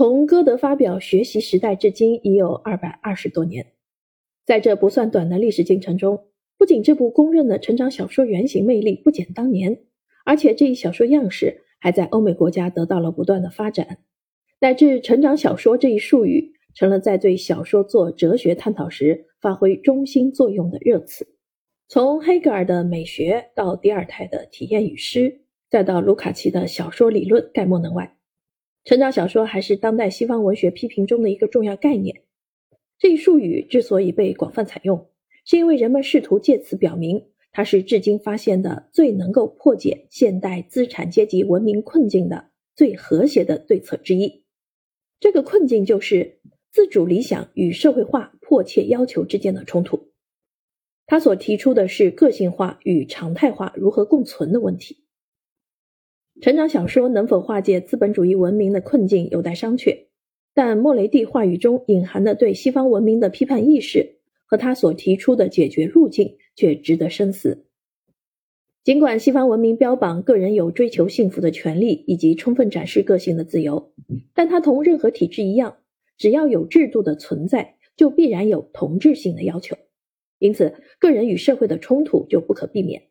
从歌德发表《学习时代》至今已有二百二十多年，在这不算短的历史进程中，不仅这部公认的成长小说原型魅力不减当年，而且这一小说样式还在欧美国家得到了不断的发展，乃至“成长小说”这一术语成了在对小说做哲学探讨时发挥中心作用的热词。从黑格尔的美学到迪尔泰的体验与诗，再到卢卡奇的小说理论，概莫能外。成长小说还是当代西方文学批评中的一个重要概念。这一术语之所以被广泛采用，是因为人们试图借此表明，它是至今发现的最能够破解现代资产阶级文明困境的最和谐的对策之一。这个困境就是自主理想与社会化迫切要求之间的冲突。他所提出的是个性化与常态化如何共存的问题。成长小说能否化解资本主义文明的困境有待商榷，但莫雷蒂话语中隐含的对西方文明的批判意识和他所提出的解决路径却值得深思。尽管西方文明标榜个人有追求幸福的权利以及充分展示个性的自由，但它同任何体制一样，只要有制度的存在，就必然有同质性的要求，因此个人与社会的冲突就不可避免。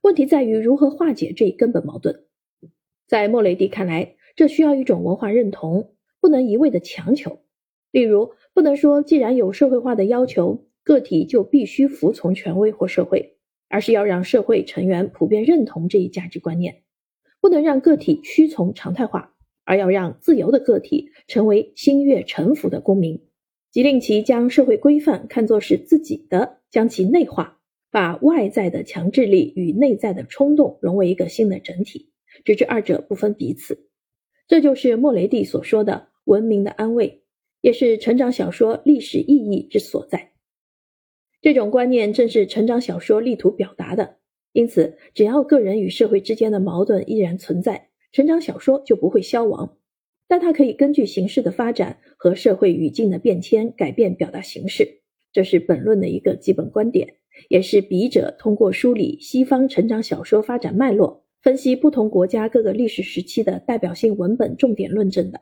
问题在于如何化解这一根本矛盾。在莫雷蒂看来，这需要一种文化认同，不能一味的强求。例如，不能说既然有社会化的要求，个体就必须服从权威或社会，而是要让社会成员普遍认同这一价值观念。不能让个体屈从常态化，而要让自由的个体成为心悦诚服的公民，即令其将社会规范看作是自己的，将其内化，把外在的强制力与内在的冲动融为一个新的整体。直至二者不分彼此，这就是莫雷蒂所说的文明的安慰，也是成长小说历史意义之所在。这种观念正是成长小说力图表达的。因此，只要个人与社会之间的矛盾依然存在，成长小说就不会消亡。但它可以根据形势的发展和社会语境的变迁改变表达形式，这是本论的一个基本观点，也是笔者通过梳理西方成长小说发展脉络。分析不同国家各个历史时期的代表性文本，重点论证的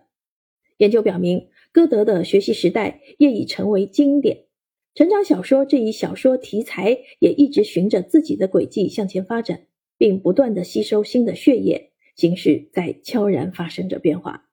研究表明，歌德的学习时代业已成为经典。成长小说这一小说题材也一直循着自己的轨迹向前发展，并不断的吸收新的血液，形式在悄然发生着变化。